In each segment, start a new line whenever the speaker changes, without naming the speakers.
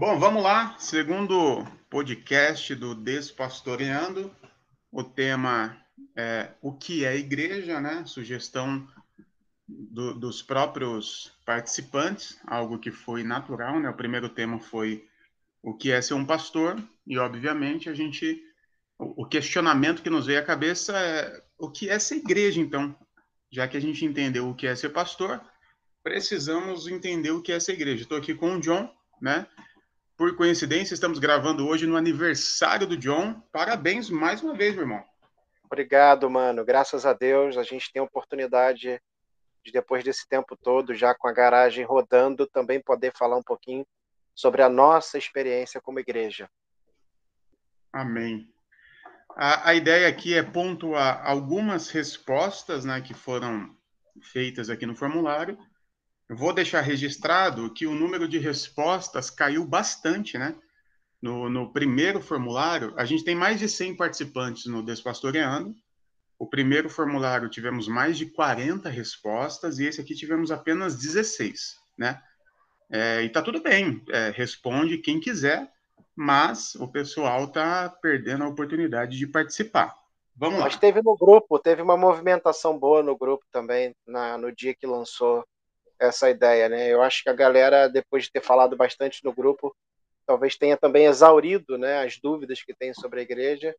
Bom, vamos lá. Segundo podcast do Despastoreando, o tema é o que é igreja, né? Sugestão do, dos próprios participantes, algo que foi natural, né? O primeiro tema foi o que é ser um pastor e, obviamente, a gente o questionamento que nos veio à cabeça é o que é ser igreja, então, já que a gente entendeu o que é ser pastor, precisamos entender o que é ser igreja. Estou aqui com o John, né? Por coincidência, estamos gravando hoje no aniversário do John. Parabéns mais uma vez, meu irmão.
Obrigado, mano. Graças a Deus, a gente tem a oportunidade de, depois desse tempo todo, já com a garagem rodando, também poder falar um pouquinho sobre a nossa experiência como igreja.
Amém. A, a ideia aqui é pontuar algumas respostas né, que foram feitas aqui no formulário. Vou deixar registrado que o número de respostas caiu bastante, né? No, no, primeiro formulário, a gente tem mais de 100 participantes no Despastoreando. O primeiro formulário tivemos mais de 40 respostas e esse aqui tivemos apenas 16, né? É, e tá tudo bem, é, responde quem quiser, mas o pessoal está perdendo a oportunidade de participar. Vamos lá.
Mas teve no grupo, teve uma movimentação boa no grupo também, na, no dia que lançou essa ideia, né? Eu acho que a galera, depois de ter falado bastante no grupo, talvez tenha também exaurido né, as dúvidas que tem sobre a igreja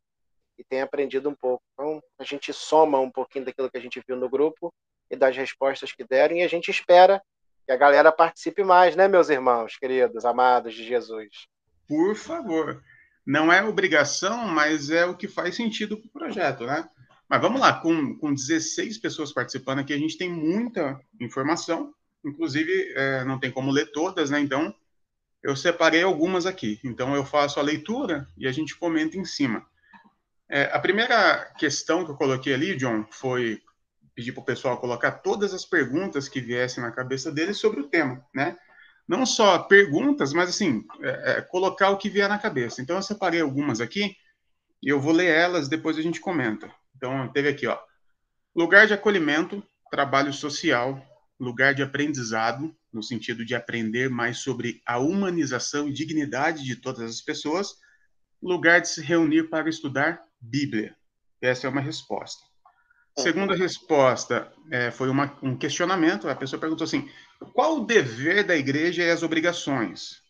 e tenha aprendido um pouco. Então, a gente soma um pouquinho daquilo que a gente viu no grupo e das respostas que deram, e a gente espera que a galera participe mais, né, meus irmãos, queridos, amados de Jesus?
por favor. Não é obrigação, mas é o que faz sentido para o projeto, né? Mas vamos lá, com, com 16 pessoas participando aqui, a gente tem muita informação, inclusive é, não tem como ler todas, né? Então, eu separei algumas aqui. Então, eu faço a leitura e a gente comenta em cima. É, a primeira questão que eu coloquei ali, John, foi pedir para o pessoal colocar todas as perguntas que viessem na cabeça deles sobre o tema, né? não só perguntas, mas assim, é, é, colocar o que vier na cabeça. Então, eu separei algumas aqui e eu vou ler elas, depois a gente comenta. Então, teve aqui, ó. Lugar de acolhimento, trabalho social, lugar de aprendizado, no sentido de aprender mais sobre a humanização e dignidade de todas as pessoas, lugar de se reunir para estudar Bíblia. Essa é uma resposta. Segunda resposta é, foi uma, um questionamento. A pessoa perguntou assim: qual o dever da igreja e as obrigações?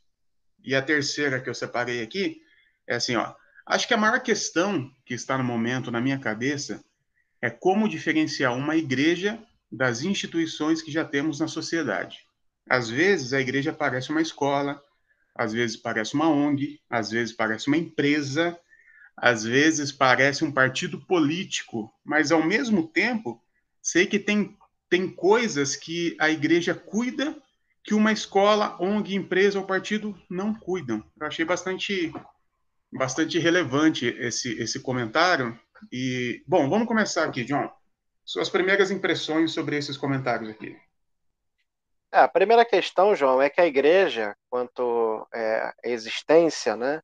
E a terceira que eu separei aqui é assim: ó, acho que a maior questão que está no momento na minha cabeça é como diferenciar uma igreja das instituições que já temos na sociedade. Às vezes a igreja parece uma escola, às vezes parece uma ONG, às vezes parece uma empresa às vezes parece um partido político, mas ao mesmo tempo sei que tem, tem coisas que a igreja cuida que uma escola, ONG, empresa ou partido não cuidam. Eu achei bastante, bastante relevante esse, esse comentário. E, bom, vamos começar aqui, John. Suas primeiras impressões sobre esses comentários aqui.
É, a primeira questão, João, é que a igreja, quanto é, à existência, né,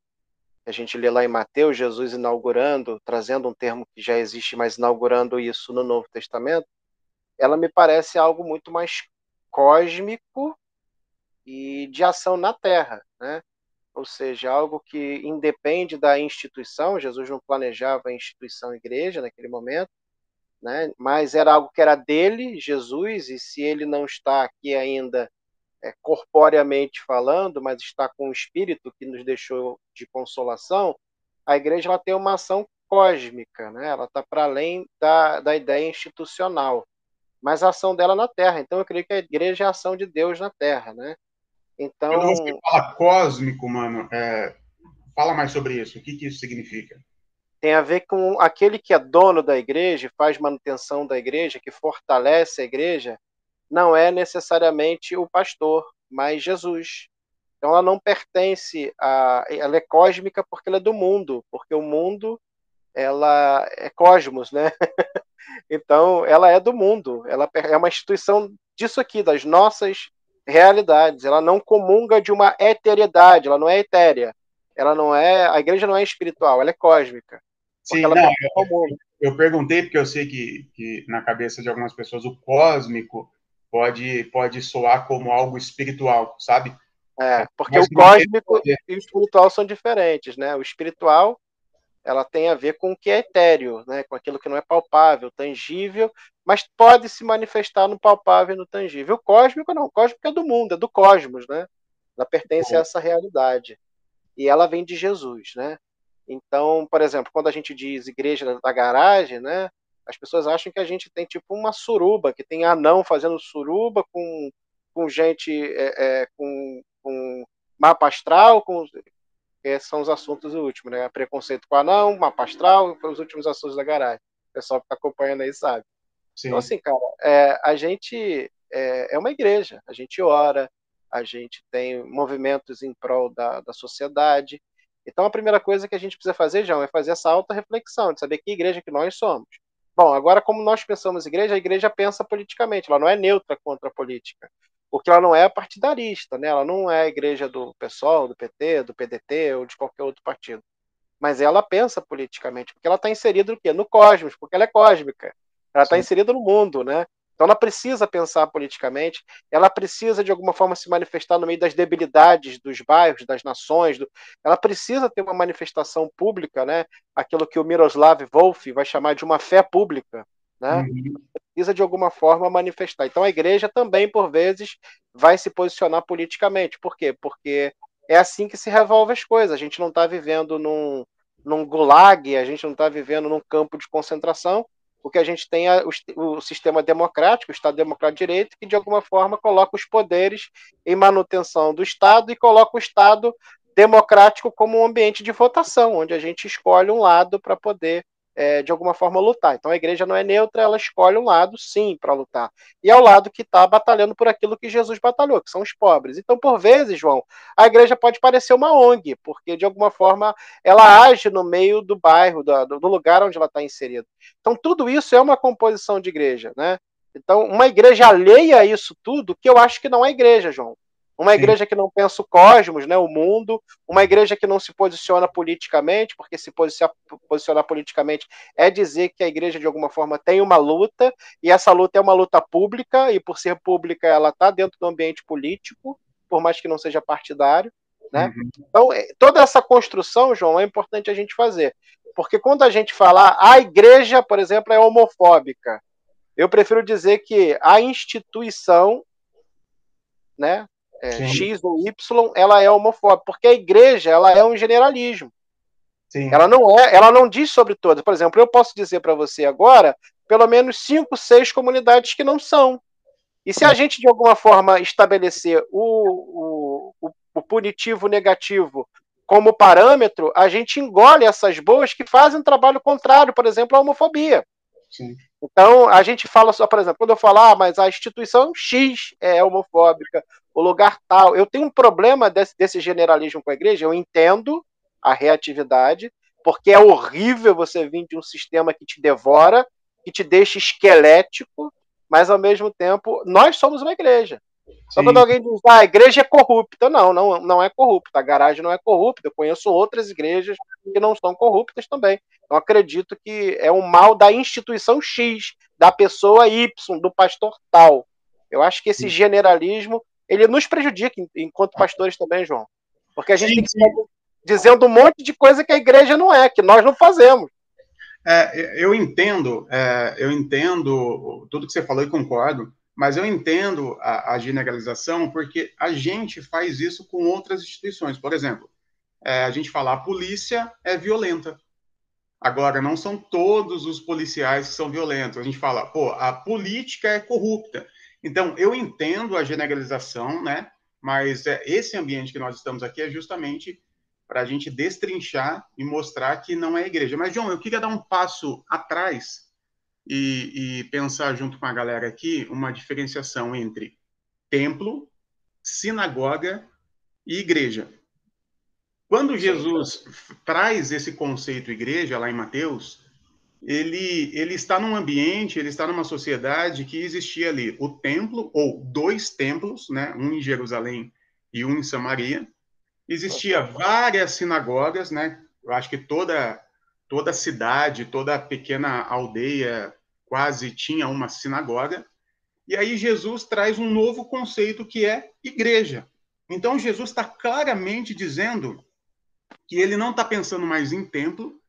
a gente lê lá em Mateus, Jesus inaugurando, trazendo um termo que já existe, mas inaugurando isso no Novo Testamento, ela me parece algo muito mais cósmico e de ação na Terra, né? Ou seja, algo que independe da instituição. Jesus não planejava a instituição igreja naquele momento, né? Mas era algo que era dele, Jesus, e se ele não está aqui ainda é, corporeamente falando, mas está com o espírito que nos deixou de consolação, a igreja ela tem uma ação cósmica, né? ela está para além da, da ideia institucional, mas a ação dela na Terra. Então eu creio que a igreja é a ação de Deus na Terra. Né?
Então... Quando você fala cósmico, mano, é... fala mais sobre isso. O que, que isso significa?
Tem a ver com aquele que é dono da igreja, faz manutenção da igreja, que fortalece a igreja, não é necessariamente o pastor, mas Jesus. Então ela não pertence a, ela é cósmica porque ela é do mundo, porque o mundo ela é cosmos, né? então ela é do mundo, ela é uma instituição disso aqui, das nossas realidades. Ela não comunga de uma eteriedade, ela não é etérea. Ela não é, a igreja não é espiritual, ela é cósmica.
Sim, não, eu, eu, perguntei porque eu sei que, que na cabeça de algumas pessoas o cósmico pode, pode soar como algo espiritual, sabe?
É, porque o cósmico e o espiritual são diferentes, né? O espiritual ela tem a ver com o que é etéreo, né? com aquilo que não é palpável, tangível, mas pode se manifestar no palpável e no tangível. O cósmico não, o cósmico é do mundo, é do cosmos, né? Ela pertence a essa realidade. E ela vem de Jesus, né? Então, por exemplo, quando a gente diz igreja da garagem, né? As pessoas acham que a gente tem tipo uma suruba, que tem anão fazendo suruba com, com gente é, é, com, com mapa astral, com esses são os assuntos últimos, né? Preconceito com anão, mapa astral, os últimos assuntos da garagem. O pessoal que está acompanhando aí sabe. Sim. Então, assim, cara, é, a gente é, é, uma igreja, a gente ora, a gente tem movimentos em prol da, da sociedade. Então, a primeira coisa que a gente precisa fazer, João, é fazer essa auto-reflexão, de saber que igreja que nós somos. Bom, agora, como nós pensamos igreja, a igreja pensa politicamente, ela não é neutra contra a política porque ela não é partidarista, né? Ela não é a igreja do PSOL, do PT, do PDT ou de qualquer outro partido. Mas ela pensa politicamente, porque ela está inserida no quê? No cosmos, porque ela é cósmica. Ela está inserida no mundo, né? Então ela precisa pensar politicamente, ela precisa de alguma forma se manifestar no meio das debilidades dos bairros, das nações, do... ela precisa ter uma manifestação pública, né? Aquilo que o Miroslav Wolf vai chamar de uma fé pública, né? Uhum. Precisa de alguma forma manifestar. Então a igreja também, por vezes, vai se posicionar politicamente. Por quê? Porque é assim que se revolve as coisas. A gente não está vivendo num, num gulag, a gente não está vivendo num campo de concentração, porque a gente tem o, o, sistema democrático, o Estado Democrático de Direito, que de alguma forma coloca os poderes em manutenção do Estado e coloca o Estado democrático como um ambiente de votação, onde a gente escolhe um lado para poder é, de alguma forma lutar. Então a igreja não é neutra, ela escolhe um lado, sim, para lutar. E é o lado que está batalhando por aquilo que Jesus batalhou, que são os pobres. Então, por vezes, João, a igreja pode parecer uma ONG, porque de alguma forma ela age no meio do bairro, do, do lugar onde ela está inserida. Então, tudo isso é uma composição de igreja, né? Então, uma igreja alheia a isso tudo, que eu acho que não é igreja, João. Uma igreja que não pensa o cosmos, né, o mundo, uma igreja que não se posiciona politicamente, porque se posicionar politicamente é dizer que a igreja de alguma forma tem uma luta, e essa luta é uma luta pública, e por ser pública ela está dentro do ambiente político, por mais que não seja partidário. Né? Uhum. Então, é, toda essa construção, João, é importante a gente fazer. Porque quando a gente fala a igreja, por exemplo, é homofóbica, eu prefiro dizer que a instituição né, é, X ou Y, ela é homofóbica, porque a igreja ela é um generalismo. Sim. Ela não é, ela não diz sobre todas. Por exemplo, eu posso dizer para você agora, pelo menos cinco, seis comunidades que não são. E se a gente de alguma forma estabelecer o, o, o punitivo negativo como parâmetro, a gente engole essas boas que fazem um trabalho contrário, por exemplo, à homofobia. Sim. Então, a gente fala só, por exemplo, quando eu falar, ah, mas a instituição X é homofóbica, o lugar tal. Eu tenho um problema desse, desse generalismo com a igreja, eu entendo a reatividade, porque é horrível você vir de um sistema que te devora, que te deixa esquelético, mas ao mesmo tempo, nós somos uma igreja. Só quando alguém diz, ah, a igreja é corrupta. Não, não, não é corrupta. A garagem não é corrupta. Eu conheço outras igrejas que não são corruptas também. Eu acredito que é um mal da instituição X, da pessoa Y, do pastor tal. Eu acho que esse generalismo ele nos prejudica enquanto pastores também, João. Porque a gente sim, tem que estar dizendo um monte de coisa que a igreja não é, que nós não fazemos.
É, eu entendo, é, eu entendo tudo que você falou e concordo, mas eu entendo a, a, generalização porque a gente faz isso com outras instituições. Por exemplo, é, a gente fala a polícia é violenta. Agora, não são todos os policiais que são violentos. A gente fala, pô, a política é corrupta. Então, eu entendo a generalização, né? Mas é, esse ambiente que nós estamos aqui é justamente para a gente destrinchar e mostrar que não é igreja. Mas, João, eu queria dar um passo atrás e, e pensar junto com a galera aqui uma diferenciação entre templo, sinagoga e igreja. Quando Jesus traz esse conceito igreja lá em Mateus, ele, ele está num ambiente, ele está numa sociedade que existia ali o templo, ou dois templos, né, um em Jerusalém e um em Samaria. Existia várias sinagogas, né? Eu acho que toda toda cidade, toda pequena aldeia quase tinha uma sinagoga. E aí Jesus traz um novo conceito que é igreja. Então Jesus está claramente dizendo que ele não está pensando mais em templo,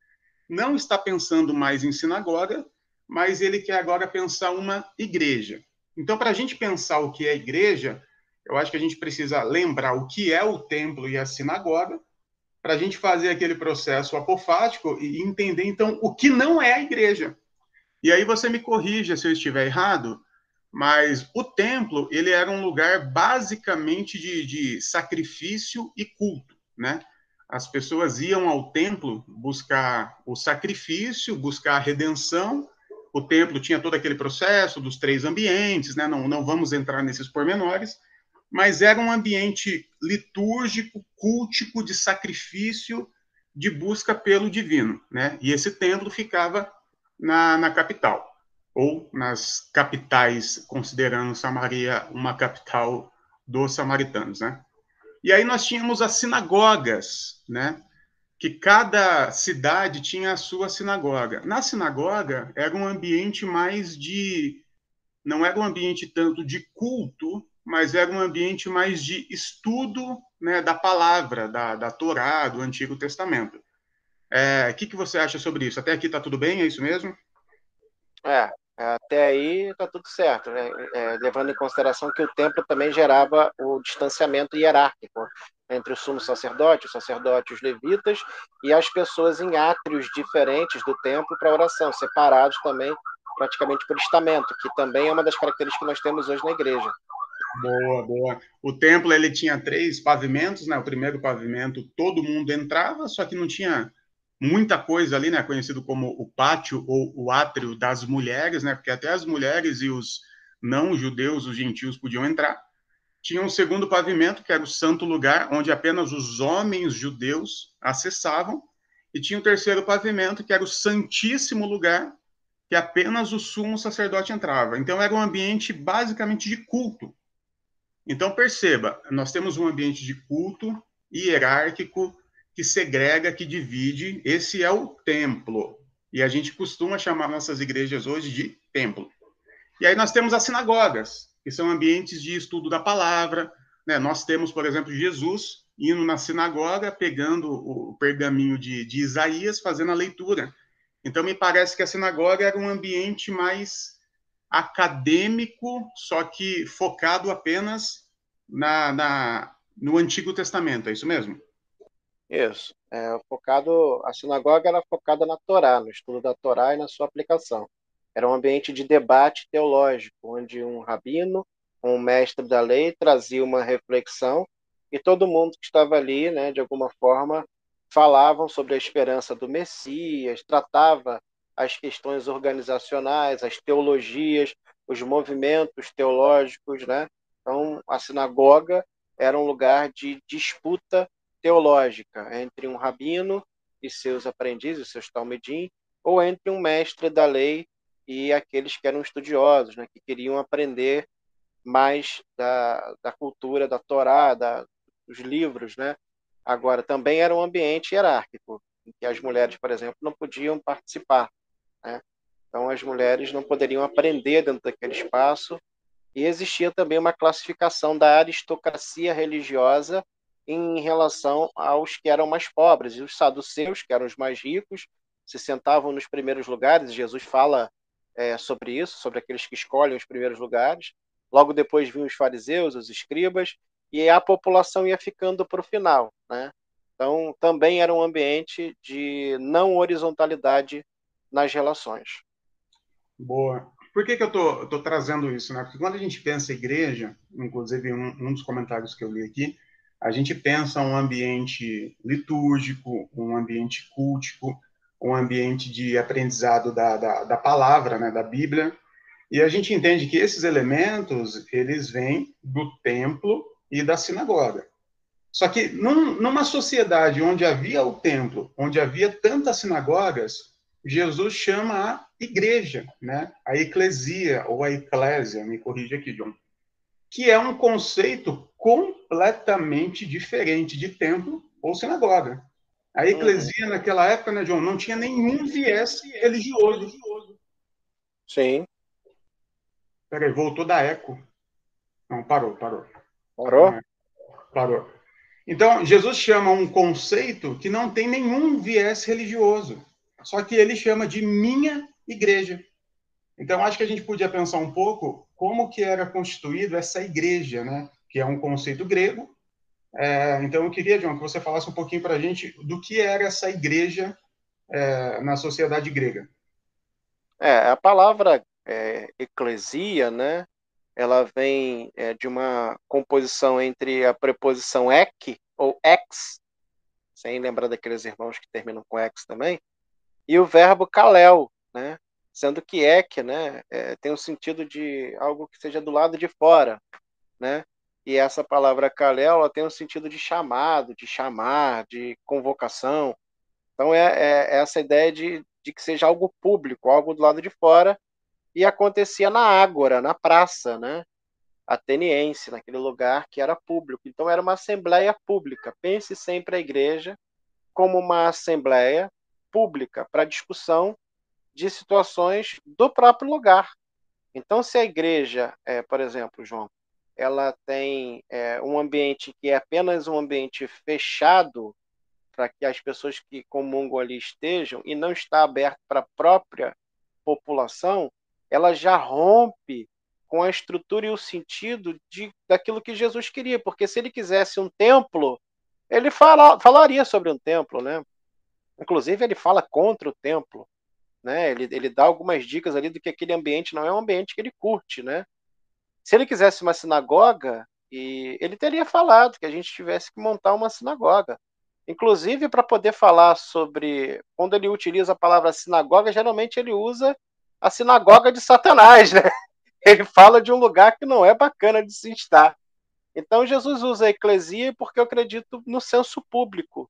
não está pensando mais em sinagoga, mas ele quer agora pensar uma igreja. Então, para a gente pensar o que é igreja, eu acho que a gente precisa lembrar o que é o templo e a sinagoga, para a gente fazer aquele processo apofático e entender, então, o que não é a igreja. E aí você me corrija se eu estiver errado, mas o templo, ele era um lugar basicamente de, de sacrifício e culto, né? As pessoas iam ao templo buscar o sacrifício, buscar a redenção. O templo tinha todo aquele processo dos três ambientes, né? Não, não vamos entrar nesses pormenores, mas era um ambiente litúrgico, cultico, de sacrifício, de busca pelo divino, né? E esse templo ficava na, na capital, ou nas capitais, considerando Samaria uma capital dos samaritanos, né? E aí nós tínhamos as sinagogas, né? Que cada cidade tinha a sua sinagoga. Na sinagoga era um ambiente mais de não era um ambiente tanto de culto, mas era um ambiente mais de estudo né, da palavra, da, da Torá, do Antigo Testamento. É, o que, que você acha sobre isso? Até aqui está tudo bem? É isso mesmo?
É, até aí está tudo certo, né? É, levando em consideração que o templo também gerava o distanciamento hierárquico entre o sumo sacerdote, o sacerdote, os levitas e as pessoas em átrios diferentes do templo para oração, separados também praticamente por estamento, que também é uma das características que nós temos hoje na igreja.
Boa, boa. O templo ele tinha três pavimentos, né? O primeiro pavimento todo mundo entrava, só que não tinha muita coisa ali, né? Conhecido como o pátio ou o átrio das mulheres, né? Porque até as mulheres e os não judeus, os gentios podiam entrar. Tinha um segundo pavimento, que era o santo lugar, onde apenas os homens judeus acessavam. E tinha o um terceiro pavimento, que era o santíssimo lugar, que apenas o sumo sacerdote entrava. Então era um ambiente basicamente de culto então, perceba, nós temos um ambiente de culto hierárquico que segrega, que divide. Esse é o templo. E a gente costuma chamar nossas igrejas hoje de templo. E aí nós temos as sinagogas, que são ambientes de estudo da palavra. Né? Nós temos, por exemplo, Jesus indo na sinagoga, pegando o pergaminho de, de Isaías, fazendo a leitura. Então, me parece que a sinagoga era um ambiente mais acadêmico, só que focado apenas na, na, no Antigo Testamento, é isso mesmo?
Isso. É, focado, a sinagoga era focada na Torá, no estudo da Torá e na sua aplicação. Era um ambiente de debate teológico, onde um rabino, um mestre da lei, trazia uma reflexão e todo mundo que estava ali, né, de alguma forma, falavam sobre a esperança do Messias, tratava as questões organizacionais, as teologias, os movimentos teológicos, né? Então, a sinagoga era um lugar de disputa teológica entre um rabino e seus aprendizes, seus talmidim, ou entre um mestre da lei e aqueles que eram estudiosos, né, que queriam aprender mais da, da cultura da Torá, da, dos livros, né? Agora, também era um ambiente hierárquico, em que as mulheres, por exemplo, não podiam participar. Né? Então, as mulheres não poderiam aprender dentro daquele espaço, e existia também uma classificação da aristocracia religiosa em relação aos que eram mais pobres. E os saduceus, que eram os mais ricos, se sentavam nos primeiros lugares. Jesus fala é, sobre isso, sobre aqueles que escolhem os primeiros lugares. Logo depois vinham os fariseus, os escribas, e a população ia ficando para o final. Né? Então, também era um ambiente de não horizontalidade nas relações.
Boa. Por que, que eu estou trazendo isso? Né? Porque quando a gente pensa igreja, inclusive um, um dos comentários que eu li aqui, a gente pensa um ambiente litúrgico, um ambiente cultico, um ambiente de aprendizado da, da, da, palavra, né, da Bíblia, e a gente entende que esses elementos, eles vêm do templo e da sinagoga. Só que num, numa sociedade onde havia o templo, onde havia tantas sinagogas, Jesus chama a igreja, né? a eclesia, ou a eclésia, me corrija aqui, John, que é um conceito completamente diferente de templo ou sinagoga. A eclesia, uhum. naquela época, né, John, não tinha nenhum viés religioso.
Sim.
Peraí, voltou da eco. Não, parou, parou.
Parou?
Parou. Então, Jesus chama um conceito que não tem nenhum viés religioso, só que ele chama de minha igreja. Então, acho que a gente podia pensar um pouco como que era constituído essa igreja, né? Que é um conceito grego. É, então, eu queria, John, que você falasse um pouquinho para a gente do que era essa igreja é, na sociedade grega.
É, a palavra é, eclesia, né? Ela vem é, de uma composição entre a preposição ek ou ex, sem lembrar daqueles irmãos que terminam com ex também, e o verbo kalel, né? Sendo que ek, né, é, tem o sentido de algo que seja do lado de fora, né? E essa palavra kalel, ela tem o sentido de chamado, de chamar, de convocação. Então é, é essa ideia de, de que seja algo público, algo do lado de fora, e acontecia na Ágora, na praça, né? Ateniense, naquele lugar que era público. Então era uma assembleia pública. Pense sempre a igreja como uma assembleia pública para discussão de situações do próprio lugar. Então, se a igreja, é, por exemplo, João, ela tem é, um ambiente que é apenas um ambiente fechado para que as pessoas que comungam ali estejam e não está aberto para a própria população, ela já rompe com a estrutura e o sentido de, daquilo que Jesus queria, porque se ele quisesse um templo, ele fala, falaria sobre um templo, né? Inclusive ele fala contra o templo, né? Ele, ele dá algumas dicas ali do que aquele ambiente não é um ambiente que ele curte, né? Se ele quisesse uma sinagoga, e ele teria falado que a gente tivesse que montar uma sinagoga. Inclusive, para poder falar sobre. Quando ele utiliza a palavra sinagoga, geralmente ele usa a sinagoga de Satanás, né? Ele fala de um lugar que não é bacana de se estar. Então, Jesus usa a eclesia porque eu acredito no senso público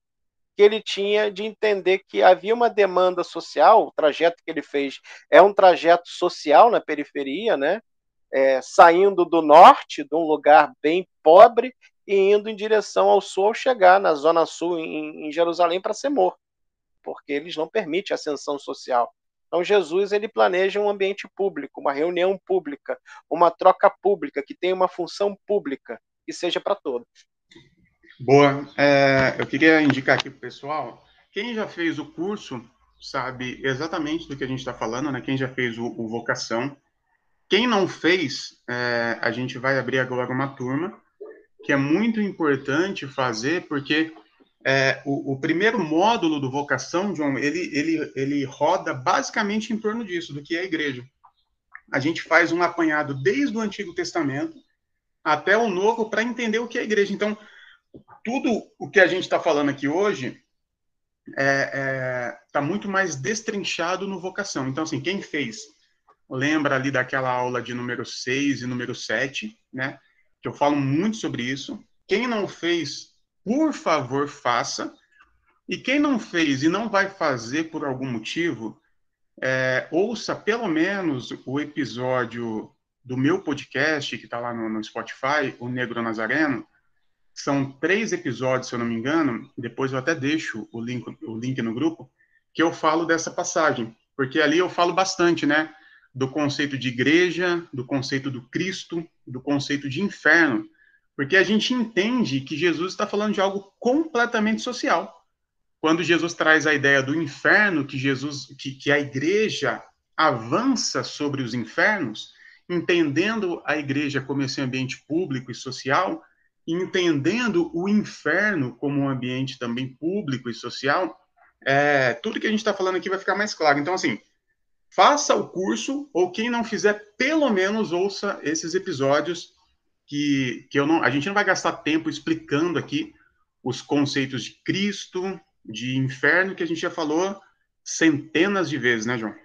que ele tinha de entender que havia uma demanda social. O trajeto que ele fez é um trajeto social na periferia, né? É, saindo do norte, de um lugar bem pobre, e indo em direção ao sul ao chegar na zona sul em, em Jerusalém para ser morto, porque eles não permitem ascensão social. Então Jesus ele planeja um ambiente público, uma reunião pública, uma troca pública que tenha uma função pública e seja para todos.
Boa. É, eu queria indicar aqui para o pessoal, quem já fez o curso sabe exatamente do que a gente está falando, né? Quem já fez o, o vocação. Quem não fez, é, a gente vai abrir agora uma turma que é muito importante fazer, porque é, o, o, primeiro módulo do vocação, João, ele, ele, ele roda basicamente em torno disso, do que é a igreja. A gente faz um apanhado desde o Antigo Testamento até o Novo para entender o que é a igreja. Então, tudo o que a gente está falando aqui hoje está é, é, tá muito mais destrinchado no vocação. Então, assim, quem fez, lembra ali daquela aula de número 6 e número 7, né? que eu falo muito sobre isso. Quem não fez, por favor, faça. E quem não fez e não vai fazer por algum motivo, é, ouça pelo menos o episódio do meu podcast, que está lá no, no, Spotify, O Negro Nazareno. São três episódios, se eu não me engano, depois eu até deixo o link, o link no grupo, que eu falo dessa passagem, porque ali eu falo bastante, né? Do conceito de igreja, do conceito do Cristo, do conceito de inferno, porque a gente entende que Jesus está falando de algo completamente social. Quando Jesus traz a ideia do inferno, que Jesus, que, que a igreja avança sobre os infernos, entendendo a igreja como esse ambiente público e social, entendendo o inferno como um ambiente também público e social, é, tudo que a gente está falando aqui vai ficar mais claro. Então, assim, faça o curso, ou quem não fizer, pelo menos ouça esses episódios que, que eu não, a gente não vai gastar tempo explicando aqui os conceitos de Cristo, de inferno, que a gente já falou centenas de vezes, né, João?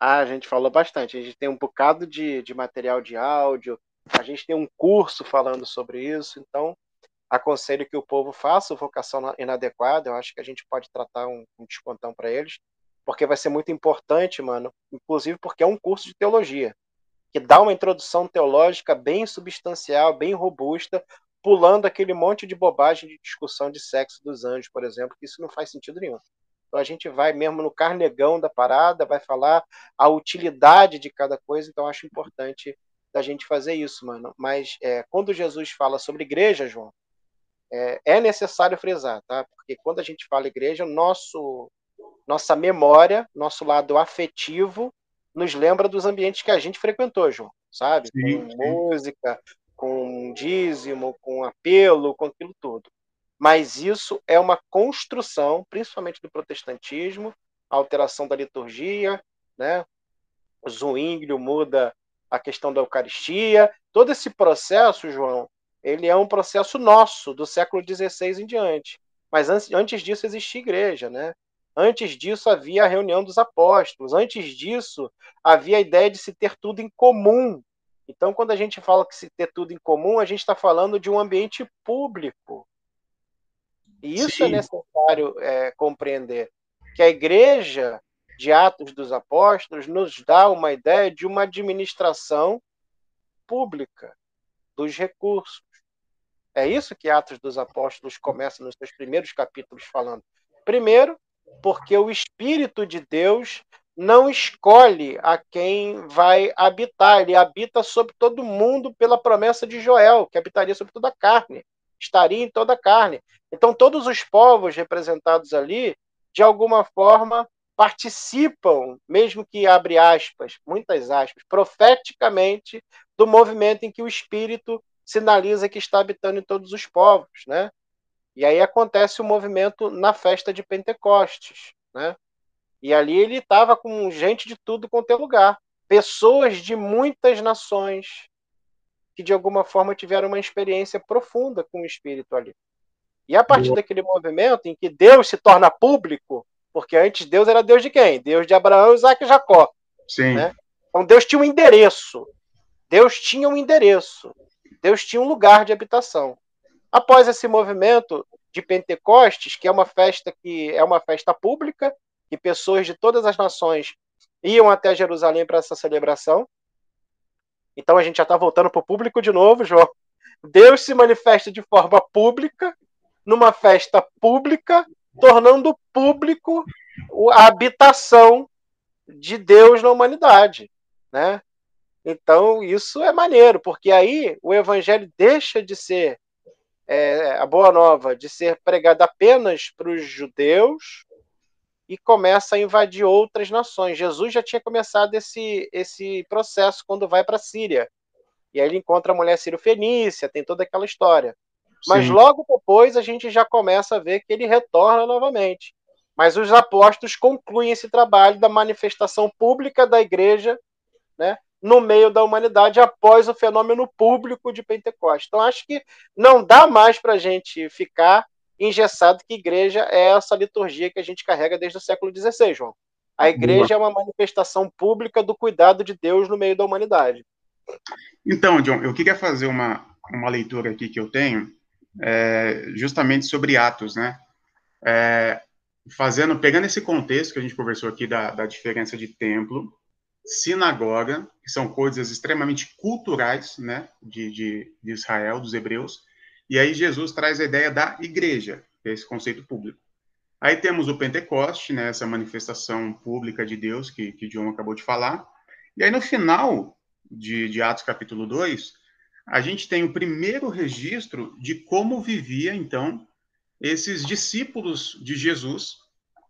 Ah, a gente falou bastante. A gente tem um bocado de, de material de áudio, a gente tem um curso falando sobre isso, então aconselho que o povo faça vocação inadequada. Eu acho que a gente pode tratar um, um descontão para eles porque vai ser muito importante, mano, inclusive porque é um curso de teologia, que dá uma introdução teológica bem substancial, bem robusta, pulando aquele monte de bobagem de discussão de sexo dos anjos, por exemplo, que isso não faz sentido nenhum. Então a gente vai mesmo no carnegão da parada, vai falar a utilidade de cada coisa, então acho importante da gente fazer isso, mano. Mas é, quando Jesus fala sobre igreja, João, é, é, necessário frisar, tá? Porque quando a gente fala igreja, nosso, nossa memória, nosso lado afetivo, nos lembra dos ambientes que a gente frequentou, João, sabe? Sim, com sim. música, com dízimo, com apelo, com aquilo tudo. Mas isso é uma construção, principalmente do protestantismo, a alteração da liturgia, né? O Zwinglio muda a questão da Eucaristia. Todo esse processo, João, ele é um processo nosso, do século XVI em diante. Mas antes, antes disso existia igreja, né? Antes disso havia a reunião dos apóstolos. Antes disso havia a ideia de se ter tudo em comum. Então, quando a gente fala que se ter tudo em comum, a gente está falando de um ambiente público. E isso é Sim. é necessário é, compreender. Que a igreja de Atos dos Apóstolos nos dá uma ideia de uma administração pública dos recursos. É isso que Atos dos Apóstolos começa nos seus primeiros capítulos falando. Primeiro, porque o Espírito de Deus não escolhe a quem vai habitar, ele habita sobre todo mundo pela promessa de Joel, que habitaria sobre toda a carne, estaria em toda a carne. Então, todos os povos representados ali, de alguma forma, participam, mesmo que abre aspas, muitas aspas, profeticamente do movimento em que o Espírito sinaliza que está habitando em todos os povos, né? E aí acontece o movimento na festa de Pentecostes, né? E ali ele estava com gente de tudo quanto é lugar, pessoas de muitas nações que de alguma forma tiveram uma experiência profunda com o Espírito ali. E a partir daquele movimento em que Deus se torna público, porque antes Deus era Deus de quem? Deus de Abraão, Isaac e Jacó.
Sim.
Né? Então Deus tinha um endereço. Deus tinha um endereço. Deus tinha um lugar de habitação. Após esse movimento de Pentecostes, que é uma festa que é uma festa pública, que pessoas de todas as nações iam até Jerusalém para essa celebração. Então a gente já está voltando para o público de novo, João. Deus se manifesta de forma pública, numa festa pública, tornando público a habitação de Deus na humanidade, né? Então, isso é maneiro, porque aí o evangelho deixa de ser é, a boa nova, de ser pregada apenas para os judeus e começa a invadir outras nações. Jesus já tinha começado esse, esse processo quando vai para a Síria. E aí ele encontra a mulher sírio-fenícia, tem toda aquela história. Mas Sim. logo depois a gente já começa a ver que ele retorna novamente. Mas os apóstolos concluem esse trabalho da manifestação pública da igreja, né? No meio da humanidade após o fenômeno público de Pentecostes. Então, acho que não dá mais para a gente ficar engessado que igreja é essa liturgia que a gente carrega desde o século XVI, João. A igreja é uma manifestação pública do cuidado de Deus no meio da humanidade.
Então, John, eu queria fazer uma, uma leitura aqui que eu tenho, é, justamente sobre Atos, né? É, fazendo, pegando esse contexto que a gente conversou aqui da, da diferença de templo, sinagoga, que são coisas extremamente culturais, né, de, de, de, Israel, dos hebreus, e aí Jesus traz a ideia da igreja, que é esse conceito público. Aí temos o Pentecoste, né, essa manifestação pública de Deus que, que John acabou de falar, e aí no final de, de Atos capítulo 2, a gente tem o primeiro registro de como vivia, então, esses discípulos de Jesus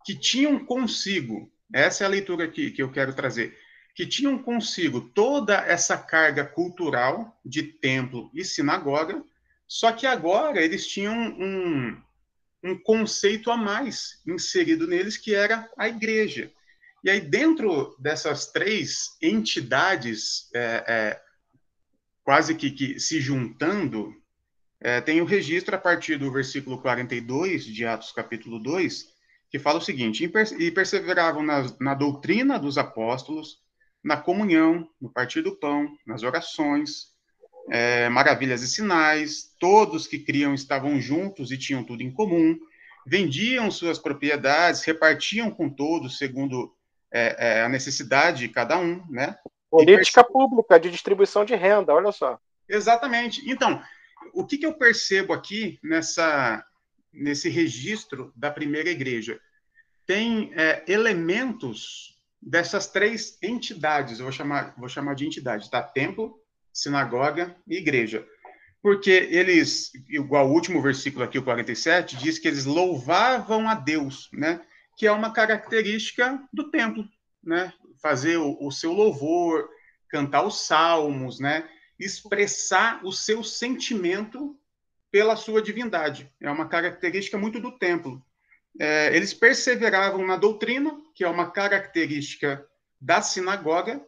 que tinham consigo, essa é a leitura que, que eu quero trazer, que tinham consigo toda essa carga cultural de templo e sinagoga, só que agora eles tinham um, um conceito a mais inserido neles, que era a igreja. E aí, dentro dessas três entidades, é, é, quase que, que, se juntando, é, tem o registro a partir do versículo 42 de Atos, capítulo 2, que fala o seguinte: E perseveravam na, na doutrina dos apóstolos, na comunhão, no partir do pão, nas orações, é, maravilhas e sinais, todos que criam estavam juntos e tinham tudo em comum, vendiam suas propriedades, repartiam com todos segundo é, é, a necessidade de cada um, né?
Política pública de distribuição de renda, olha só.
Exatamente. Então, o que, que eu percebo aqui nessa, nesse registro da primeira igreja? Tem é, elementos dessas três entidades, eu vou chamar, vou chamar de entidade, tá? Templo, sinagoga e igreja. Porque eles, igual o último versículo aqui, o 47, diz que eles louvavam a Deus, né? Que é uma característica do templo, né? Fazer o, o seu louvor, cantar os salmos, né? Expressar o seu sentimento pela sua divindade. É uma característica muito do templo. É, eles perseveravam na doutrina, que é uma característica da sinagoga,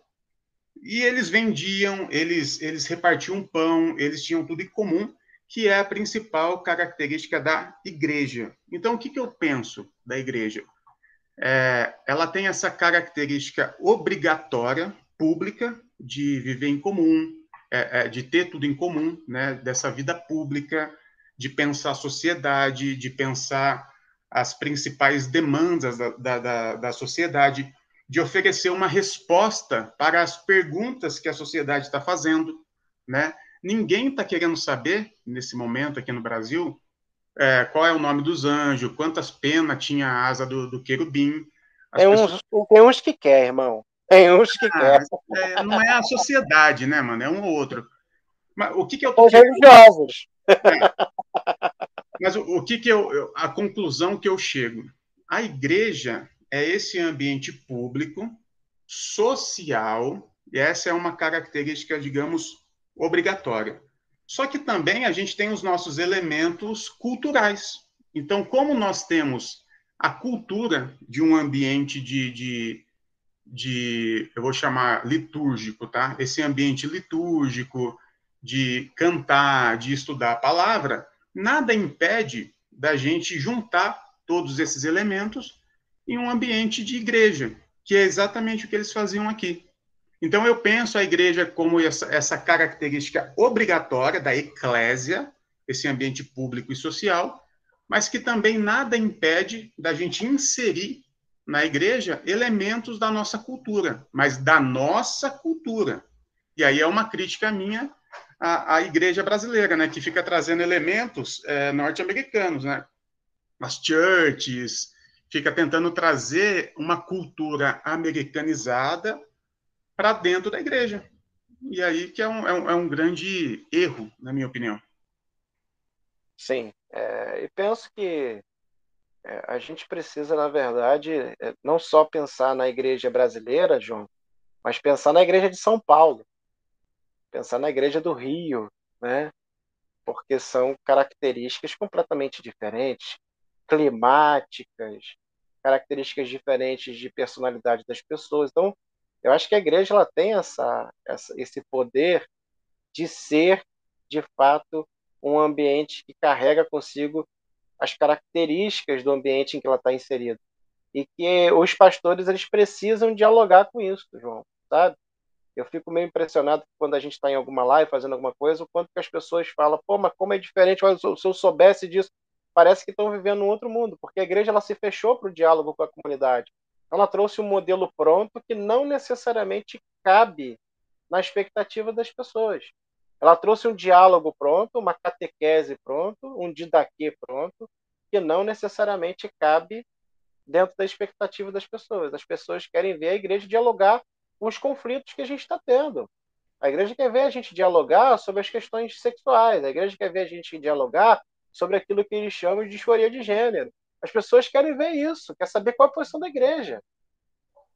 e eles vendiam, eles, eles repartiam pão, eles tinham tudo em comum, que é a principal característica da igreja. Então, o que, que eu penso da igreja? É, ela tem essa característica obrigatória, pública, de viver em comum, é, é, de ter tudo em comum, né, dessa vida pública, de pensar a sociedade, de pensar as principais demandas da, da, da sociedade, de oferecer uma resposta para as perguntas que a sociedade está fazendo, né? Ninguém está querendo saber, nesse momento aqui no Brasil, é, qual é o nome dos anjos, quantas penas tinha a asa do, do querubim.
Tem, pessoas... uns, tem uns que quer, irmão. Tem uns que ah, quer.
É, não é a sociedade, né, mano? É um ou outro. Mas o que, que eu
tô... Os religiosos.
É. Mas o, o que, que eu, eu, a conclusão que eu chego? A igreja é esse ambiente público, social, e essa é uma característica, digamos, obrigatória. Só que também a gente tem os nossos elementos culturais. Então, como nós temos a cultura de um ambiente de, de, de, eu vou chamar litúrgico, tá? Esse ambiente litúrgico, de cantar, de estudar a palavra, nada impede da gente juntar todos esses elementos em um ambiente de igreja, que é exatamente o que eles faziam aqui. Então, eu penso a igreja como essa, essa característica obrigatória da eclésia, esse ambiente público e social, mas que também nada impede da gente inserir na igreja elementos da nossa cultura, mas da nossa cultura. E aí é uma crítica minha à, à igreja brasileira, né, que fica trazendo elementos é, norte-americanos, né? As churches, fica tentando trazer uma cultura americanizada para dentro da igreja. E aí que é um, é um, é um grande erro, na minha opinião.
Sim, é, e penso que é, a gente precisa, na verdade, é, não só pensar na igreja brasileira, João, mas pensar na igreja de São Paulo, pensar na igreja do Rio, né? Porque são características completamente diferentes, climáticas, características diferentes de personalidade das pessoas. Então, eu acho que a igreja ela tem essa, essa, esse poder de ser, de fato, um ambiente que carrega consigo as características do ambiente em que ela está inserida. E que os pastores eles precisam dialogar com isso, João, sabe? Eu fico meio impressionado quando a gente está em alguma live fazendo alguma coisa, o quanto que as pessoas falam, pô, mas como é diferente, se eu soubesse disso, parece que estão vivendo um outro mundo, porque a igreja ela se fechou para o diálogo com a comunidade. Ela trouxe um modelo pronto que não necessariamente cabe na expectativa das pessoas. Ela trouxe um diálogo pronto, uma catequese pronto, um didaquê pronto, que não necessariamente cabe dentro da expectativa das pessoas. As pessoas querem ver a igreja dialogar com os conflitos que a gente está tendo. A igreja quer ver a gente dialogar sobre as questões sexuais, a igreja quer ver a gente dialogar sobre aquilo que eles chamam de disforia de gênero. As pessoas querem ver isso, quer saber qual é a posição da igreja.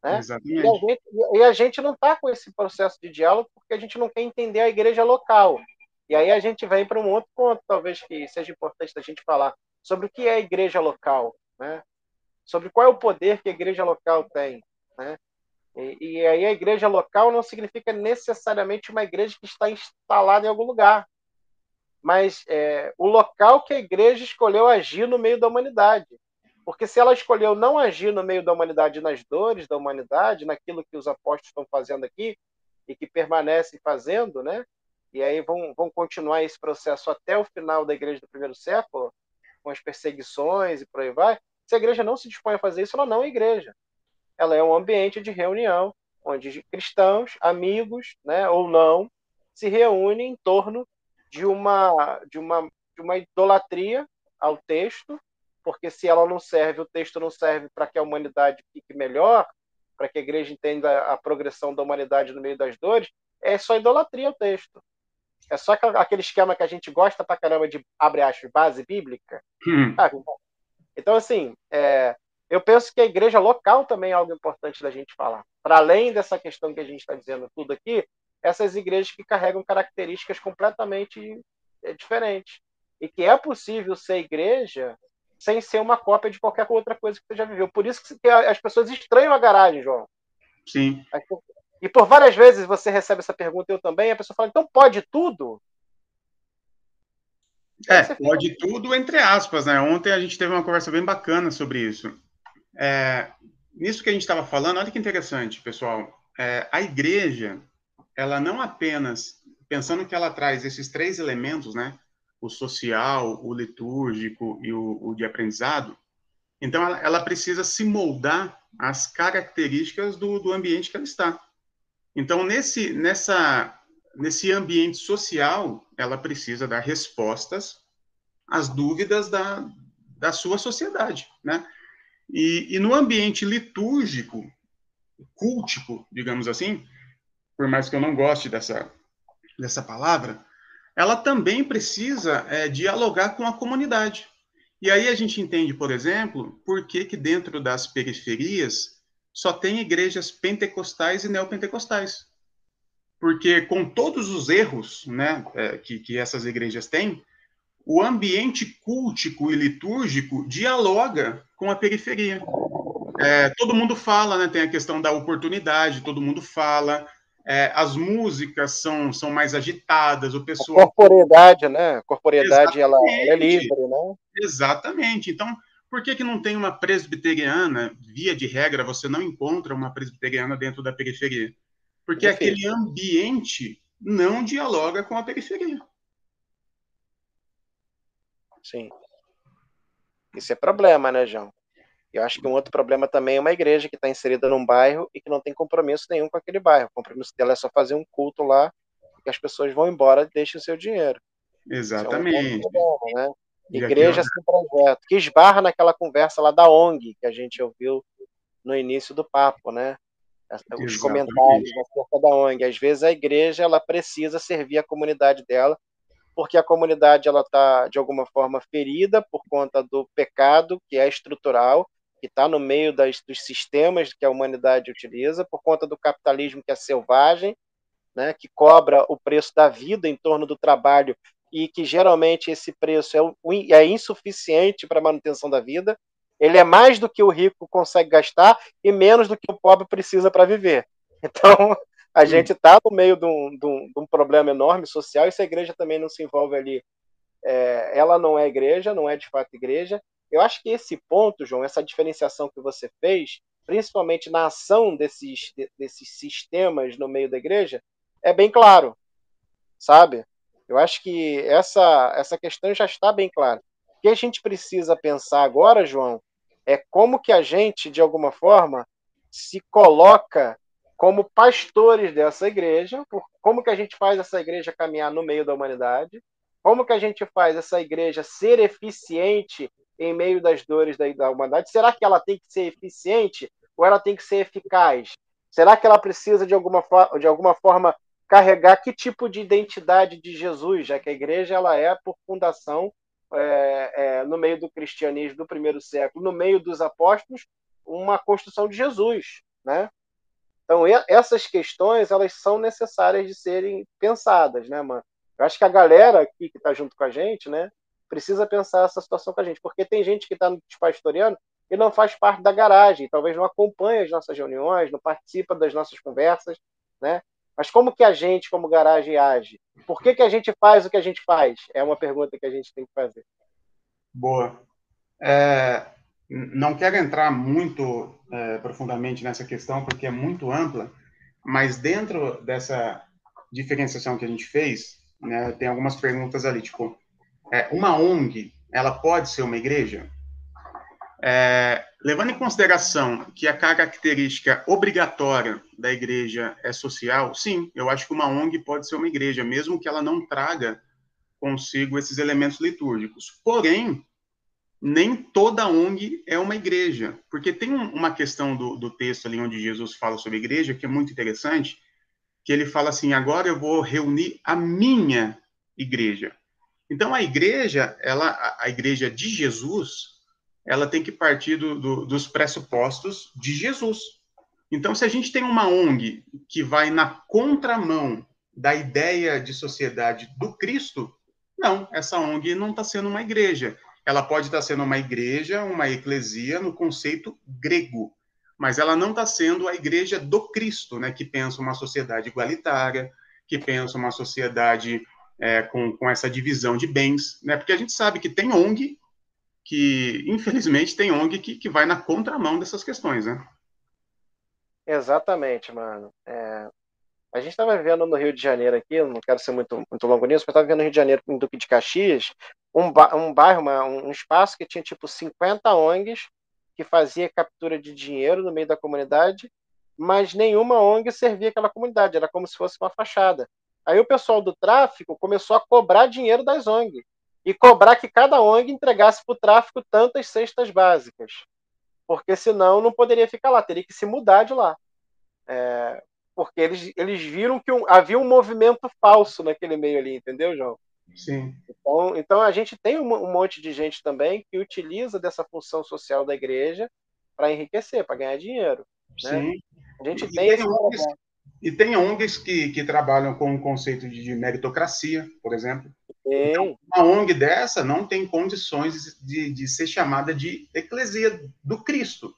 Né? E, a gente, e a gente não está com esse processo de diálogo porque a gente não quer entender a igreja local. E aí a gente vem para um outro ponto, talvez que seja importante a gente falar, sobre o que é a igreja local, né? sobre qual é o poder que a igreja local tem. Né? E, e aí a igreja local não significa necessariamente uma igreja que está instalada em algum lugar mas é, o local que a igreja escolheu agir no meio da humanidade. Porque se ela escolheu não agir no meio da humanidade, nas dores da humanidade, naquilo que os apóstolos estão fazendo aqui e que permanecem fazendo, né? E aí vão, vão continuar esse processo até o final da igreja do primeiro século, com as perseguições e por aí vai. Se a igreja não se dispõe a fazer isso, ela não é igreja. Ela é um ambiente de reunião onde cristãos, amigos, né, ou não, se reúnem em torno de uma, de uma, de uma idolatria ao texto, porque se ela não serve, o texto não serve para que a humanidade fique melhor, para que a igreja entenda a progressão da humanidade no meio das dores, é só idolatria o texto. É só aquele esquema que a gente gosta pra caramba de, abre aspas, base bíblica. Hum. Ah, então, assim, é, eu penso que a igreja local também é algo importante da gente falar. Para além dessa questão que a gente está dizendo tudo aqui, essas igrejas que carregam características completamente é, diferentes. E que é possível ser igreja sem ser uma cópia de qualquer outra coisa que você já viveu. Por isso que as pessoas estranham a garagem, João.
Sim.
E por várias vezes você recebe essa pergunta, eu também, a pessoa fala, então pode tudo?
É, pode tudo entre aspas, né? Ontem a gente teve uma conversa bem bacana sobre isso. É, nisso que a gente estava falando, olha que interessante, pessoal. É, a igreja, ela não apenas, pensando que ela traz esses três elementos, né? O social, o litúrgico e o, o de aprendizado, então ela, ela, precisa se moldar às características do, do ambiente que ela está. Então, nesse, nessa, nesse ambiente social, ela precisa dar respostas às dúvidas da, da sua sociedade, né? E, e no ambiente litúrgico, cultico, digamos assim, por mais que eu não goste dessa, dessa palavra, ela também precisa é, dialogar com a comunidade. E aí a gente entende, por exemplo, por que, que dentro das periferias só tem igrejas pentecostais e neopentecostais. Porque com todos os erros né, é, que, que essas igrejas têm, o ambiente cultico e litúrgico dialoga com a periferia. É, todo mundo fala, né, tem a questão da oportunidade, todo mundo fala, é, as músicas são, são mais agitadas, o pessoal...
A corporeidade, né? A corporeidade, ela, ela, é livre, né?
Exatamente. Então, por que, que não tem uma presbiteriana? Via de regra, você não encontra uma presbiteriana dentro da periferia. Porque Perfeito. aquele ambiente não dialoga com a periferia.
Sim. Isso é problema, né, João? Eu acho que um outro problema também é uma igreja que está inserida num bairro e que não tem compromisso nenhum com aquele bairro. O compromisso dela é só fazer um culto lá, que as pessoas vão embora e deixem o seu dinheiro.
Exatamente. É um
problema, né? Igreja sem projeto, que esbarra naquela conversa lá da ONG que a gente ouviu no início do papo, né? Os Exatamente. comentários acerca da ONG. Às vezes a igreja ela precisa servir a comunidade dela, porque a comunidade ela está de alguma forma ferida por conta do pecado que é estrutural, que está no meio das, dos sistemas que a humanidade utiliza, por conta do capitalismo que é selvagem, né, que cobra o preço da vida em torno do trabalho e que geralmente esse preço é, é insuficiente para a manutenção da vida. Ele é mais do que o rico consegue gastar e menos do que o pobre precisa para viver. Então, a gente está no meio de um, de, um, de um, problema enorme social e se a igreja também não se envolve ali, é, ela não é igreja, não é de fato igreja. Eu acho que esse ponto, João, essa diferenciação que você fez, principalmente na ação desses, desses sistemas no meio da igreja, é bem claro, sabe? Eu acho que essa, essa questão já está bem clara. O que a gente precisa pensar agora, João, é como que a gente, de alguma forma, se coloca como pastores dessa igreja, como que a gente faz essa igreja caminhar no meio da humanidade, como que a gente faz essa igreja ser eficiente em meio das dores da, da humanidade. Será que ela tem que ser eficiente ou ela tem que ser eficaz? Será que ela precisa, de alguma, de alguma forma, carregar que tipo de identidade de Jesus, já que a igreja ela é por fundação é, é, no meio do cristianismo do primeiro século, no meio dos apóstolos, uma construção de Jesus, né? Então essas questões elas são necessárias de serem pensadas, né, mano? Eu acho que a galera aqui que está junto com a gente, né, precisa pensar essa situação com a gente, porque tem gente que está nos pastoreando e não faz parte da garagem, talvez não acompanha as nossas reuniões, não participa das nossas conversas, né? Mas como que a gente, como garagem, age? Por que, que a gente faz o que a gente faz? É uma pergunta que a gente tem que fazer.
Boa. É, não quero entrar muito é, profundamente nessa questão, porque é muito ampla, mas dentro dessa diferenciação que a gente fez, né, tem algumas perguntas ali, tipo, é, uma ONG, ela pode ser uma igreja? É, levando em consideração que a característica obrigatória da igreja é social, sim, eu acho que uma ONG pode ser uma igreja, mesmo que ela não traga consigo esses elementos litúrgicos. Porém, nem toda ONG é uma igreja, porque tem uma questão do, do texto ali onde Jesus fala sobre igreja que é muito interessante, que ele fala assim: agora eu vou reunir a minha igreja. Então a igreja, ela, a igreja de Jesus, ela tem que partir do, do, dos pressupostos de Jesus. Então, se a gente tem uma ONG que vai na contramão da ideia de sociedade do Cristo, não, essa ONG não está sendo uma igreja. Ela pode estar sendo uma igreja, uma eclesia no conceito grego, mas ela não está sendo a igreja do Cristo, né, que pensa uma sociedade igualitária, que pensa uma sociedade é, com, com essa divisão de bens, né, porque a gente sabe que tem ONG que, infelizmente, tem ONG que, que vai na contramão dessas questões, né?
Exatamente, mano. É, a gente estava vendo no Rio de Janeiro aqui, não quero ser muito, muito longo nisso, mas estava vendo no Rio de Janeiro, em Duque de Caxias, um, um bairro, uma, um espaço que tinha tipo 50 ONGs que fazia captura de dinheiro no meio da comunidade, mas nenhuma ONG servia aquela comunidade, era como se fosse uma fachada. Aí o pessoal do tráfico começou a cobrar dinheiro das ONGs e cobrar que cada ONG entregasse para o tráfico tantas cestas básicas, porque senão não poderia ficar lá, teria que se mudar de lá. É, porque eles, eles viram que um, havia um movimento falso naquele meio ali, entendeu, João?
Sim.
Então, então a gente tem um, um monte de gente também que utiliza dessa função social da igreja para enriquecer, para ganhar dinheiro. Né? Sim. A gente e tem, tem
ONGs, e tem ONGs que, que trabalham com o conceito de meritocracia, por exemplo. Então, uma ONG dessa não tem condições de, de ser chamada de eclesia do Cristo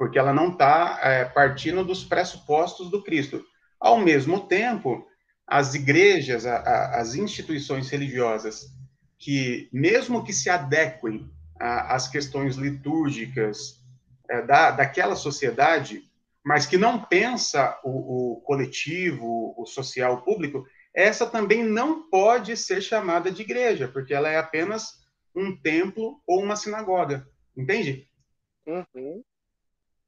porque ela não está é, partindo dos pressupostos do Cristo. Ao mesmo tempo, as igrejas, a, a, as instituições religiosas, que mesmo que se adequem às questões litúrgicas é, da, daquela sociedade, mas que não pensa o, o coletivo, o social, o público, essa também não pode ser chamada de igreja, porque ela é apenas um templo ou uma sinagoga, entende?
Uhum.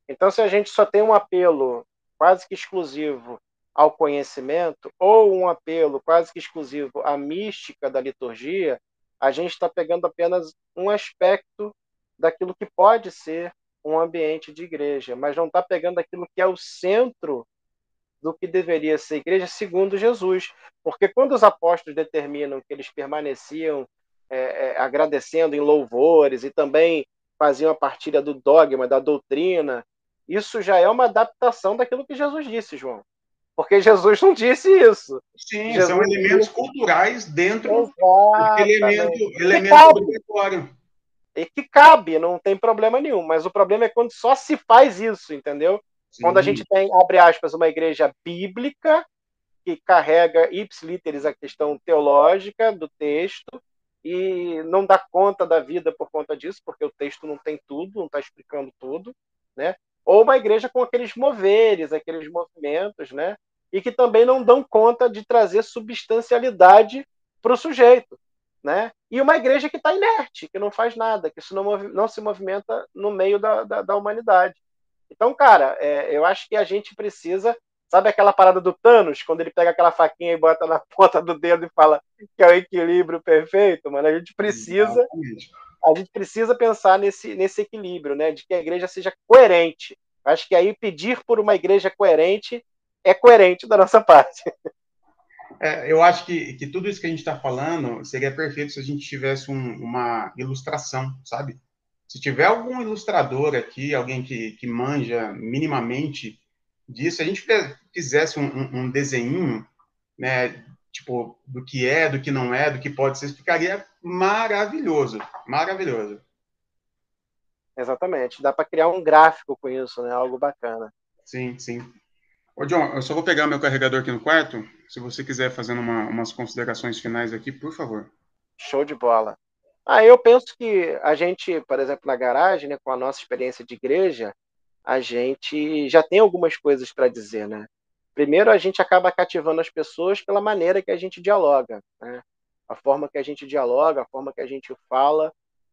Então, se a gente só tem um apelo quase que exclusivo ao conhecimento, ou um apelo quase que exclusivo à mística da liturgia, a gente está pegando apenas um aspecto daquilo que pode ser um ambiente de igreja, mas não está pegando aquilo que é o centro do que deveria ser igreja segundo Jesus. Porque quando os apóstolos determinam que eles permaneciam é, é, agradecendo em louvores e também faziam a partilha do dogma, da doutrina, isso já é uma adaptação daquilo que Jesus disse, João. Porque Jesus não disse isso.
Sim, Jesus são elementos disse... culturais dentro daquele elemento, elemento obrigatório.
E que cabe, não tem problema nenhum. Mas o problema é quando só se faz isso, entendeu? Sim. Quando a gente tem, abre aspas, uma igreja bíblica que carrega ipsiliteres a questão teológica do texto e não dá conta da vida por conta disso, porque o texto não tem tudo, não está explicando tudo, né? ou uma igreja com aqueles moveres, aqueles movimentos, né? E que também não dão conta de trazer substancialidade para o sujeito, né? E uma igreja que está inerte, que não faz nada, que isso não, não se movimenta no meio da, da, da humanidade. Então, cara, é, eu acho que a gente precisa, sabe aquela parada do Thanos, quando ele pega aquela faquinha e bota na ponta do dedo e fala que é o equilíbrio perfeito, mano? A gente precisa a gente precisa pensar nesse, nesse equilíbrio, né? De que a igreja seja coerente. Acho que aí pedir por uma igreja coerente é coerente da nossa parte.
É, eu acho que, que tudo isso que a gente está falando seria perfeito se a gente tivesse um, uma ilustração, sabe? Se tiver algum ilustrador aqui, alguém que, que manja minimamente disso, se a gente fizesse um, um, um desenho, né, tipo, do que é, do que não é, do que pode ser, ficaria maravilhoso, maravilhoso.
Exatamente, dá para criar um gráfico com isso, né? Algo bacana.
Sim, sim. Ô, John, eu só vou pegar meu carregador aqui no quarto. Se você quiser fazer uma, umas considerações finais aqui, por favor.
Show de bola. Ah, eu penso que a gente, por exemplo, na garagem, né, com a nossa experiência de igreja, a gente já tem algumas coisas para dizer, né? Primeiro, a gente acaba cativando as pessoas pela maneira que a gente dialoga, né? A forma que a gente dialoga, a forma que a gente fala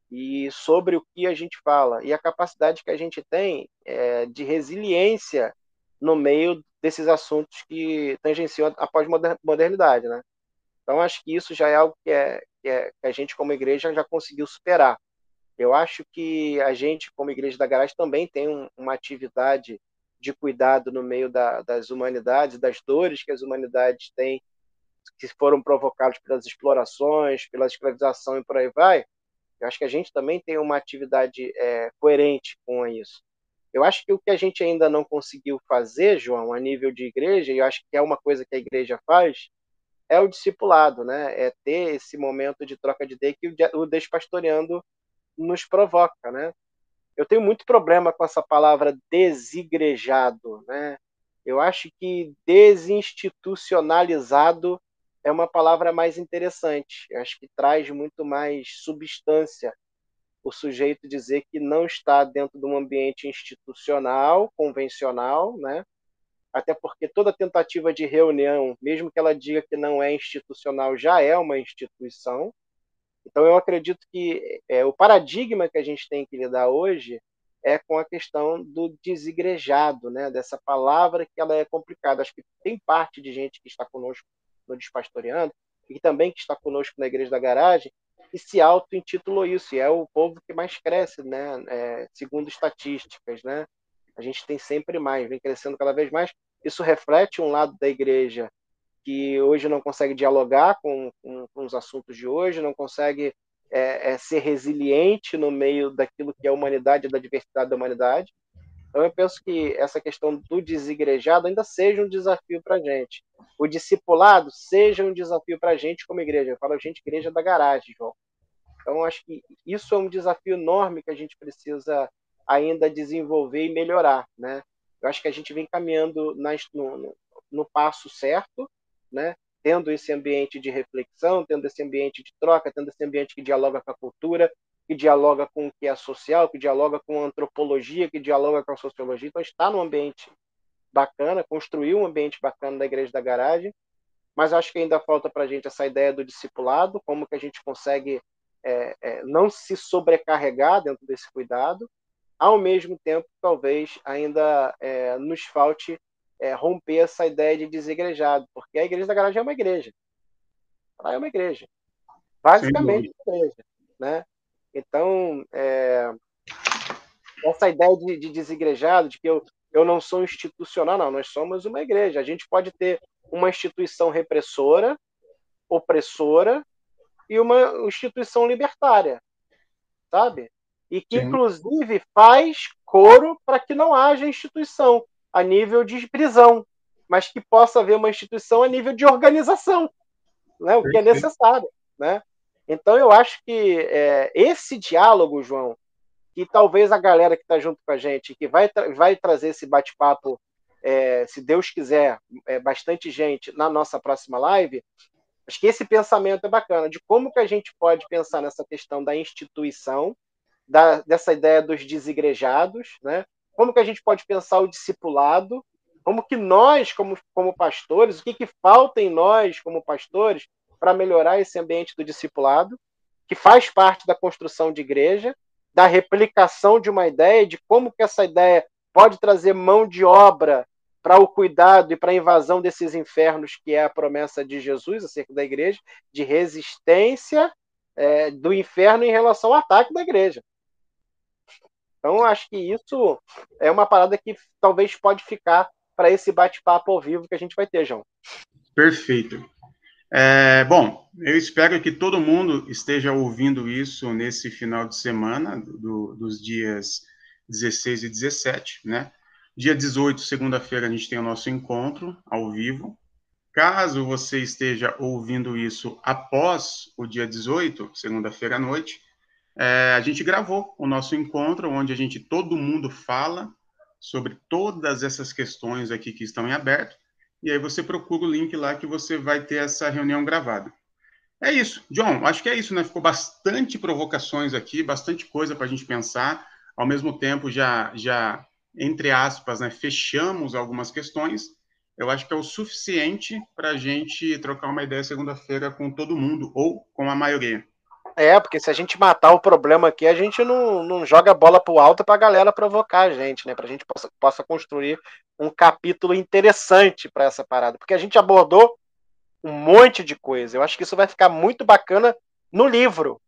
e sobre o que a gente fala e a capacidade que a gente tem é, de resiliência no meio desses assuntos que tangenciam a pós-modernidade, né? Então, acho que isso já é algo que, é, que, é, que a gente, como igreja, já conseguiu superar. Eu acho que a gente, como Igreja da Garagem, também tem um, uma atividade de cuidado no meio da, das humanidades, das dores que as humanidades têm, que foram provocadas pelas explorações, pela escravização e por aí vai, eu acho que a gente também tem uma atividade é, coerente com isso. Eu acho que o que a gente ainda não conseguiu fazer, João, a nível de igreja, e eu acho que é uma coisa que a igreja faz, é o discipulado, né? É ter esse momento de troca de ideia que o despastoreando nos provoca, né? Eu tenho muito problema com essa palavra desigrejado, né? Eu acho que desinstitucionalizado é uma palavra mais interessante. Eu acho que traz muito mais substância o sujeito dizer que não está dentro de um ambiente institucional, convencional, né? Até porque toda tentativa de reunião, mesmo que ela diga que não é institucional, já é uma instituição. Então, eu acredito que é, o paradigma que a gente tem que lidar hoje é com a questão do desigrejado, né? dessa palavra que ela é complicada. Acho que tem parte de gente que está conosco no Despastoreando e também que está conosco na Igreja da Garagem e se auto-intitulou isso, e é o povo que mais cresce, né? É, segundo estatísticas, né? A gente tem sempre mais, vem crescendo cada vez mais. Isso reflete um lado da igreja que hoje não consegue dialogar com, com, com os assuntos de hoje, não consegue é, é, ser resiliente no meio daquilo que é a humanidade da diversidade da humanidade. Então, eu penso que essa questão do desigrejado ainda seja um desafio para a gente. O discipulado seja um desafio para a gente como igreja. Eu falo gente, igreja da garagem, João. Então, acho que isso é um desafio enorme que a gente precisa ainda desenvolver e melhorar, né? Eu acho que a gente vem caminhando no, no, no passo certo, né? Tendo esse ambiente de reflexão, tendo esse ambiente de troca, tendo esse ambiente que dialoga com a cultura, que dialoga com o que é social, que dialoga com a antropologia, que dialoga com a sociologia. Então, está num ambiente bacana, construiu um ambiente bacana da Igreja da Garagem, mas acho que ainda falta para a gente essa ideia do discipulado, como que a gente consegue é, é, não se sobrecarregar dentro desse cuidado, ao mesmo tempo, talvez ainda é, nos falte é, romper essa ideia de desegrejado, porque a Igreja da Garagem é uma igreja. Ela é uma igreja. Basicamente uma igreja. Né? Então, é, essa ideia de, de desigrejado, de que eu, eu não sou institucional, não, nós somos uma igreja. A gente pode ter uma instituição repressora, opressora, e uma instituição libertária, sabe? E que, Sim. inclusive, faz coro para que não haja instituição a nível de prisão, mas que possa haver uma instituição a nível de organização, né? o que é necessário. Né? Então, eu acho que é, esse diálogo, João, que talvez a galera que está junto com a gente, que vai, tra vai trazer esse bate-papo, é, se Deus quiser, é, bastante gente na nossa próxima live, acho que esse pensamento é bacana, de como que a gente pode pensar nessa questão da instituição, da, dessa ideia dos desigrejados, né? como que a gente pode pensar o discipulado, como que nós, como, como pastores, o que, que falta em nós, como pastores, para melhorar esse ambiente do discipulado, que faz parte da construção de igreja, da replicação de uma ideia, de como que essa ideia pode trazer mão de obra para o cuidado e para a invasão desses infernos, que é a promessa de Jesus acerca da igreja, de resistência é, do inferno em relação ao ataque da igreja. Então, acho que isso é uma parada que talvez pode ficar para esse bate-papo ao vivo que a gente vai ter, João.
Perfeito. É, bom, eu espero que todo mundo esteja ouvindo isso nesse final de semana, do, dos dias 16 e 17, né? Dia 18, segunda-feira, a gente tem o nosso encontro ao vivo. Caso você esteja ouvindo isso após o dia 18, segunda-feira à noite, é, a gente gravou o nosso encontro, onde a gente, todo mundo fala sobre todas essas questões aqui que estão em aberto e aí você procura o link lá que você vai ter essa reunião gravada. É isso. John, acho que é isso, né? Ficou bastante provocações aqui, bastante coisa para a gente pensar. Ao mesmo tempo, já, já, entre aspas, né, fechamos algumas questões. Eu acho que é o suficiente para a gente trocar uma ideia segunda-feira com todo mundo, ou com a maioria.
É, porque se a gente matar o problema aqui, a gente não, não joga a bola pro alto para a galera provocar a gente, né? Para a gente possa, possa construir um capítulo interessante para essa parada. Porque a gente abordou um monte de coisa. Eu acho que isso vai ficar muito bacana no livro.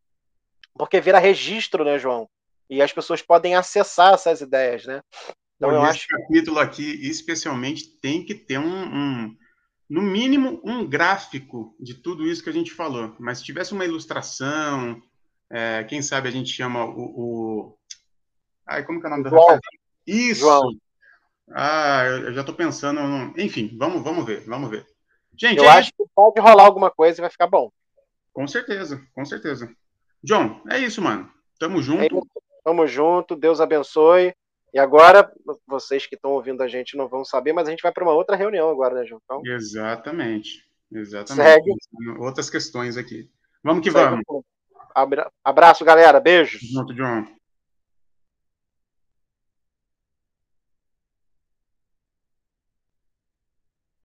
Porque vira registro, né, João? E as pessoas podem acessar essas ideias, né?
Então, eu esse acho... capítulo aqui, especialmente, tem que ter um, um, no mínimo, um gráfico de tudo isso que a gente falou. Mas se tivesse uma ilustração, é, quem sabe a gente chama o, o... Ai, como que é o nome
João.
Isso! João. Ah, eu já estou pensando. Enfim, vamos, vamos ver, vamos ver.
Gente, eu é acho que pode rolar alguma coisa e vai ficar bom.
Com certeza, com certeza. John, é isso, mano. Tamo junto. É
Tamo junto, Deus abençoe. E agora, vocês que estão ouvindo a gente não vão saber, mas a gente vai para uma outra reunião agora, né, João?
Então, exatamente. Exatamente. Segue. Outras questões aqui. Vamos que Segue. vamos.
Abraço, galera. Beijo.
Junto, John.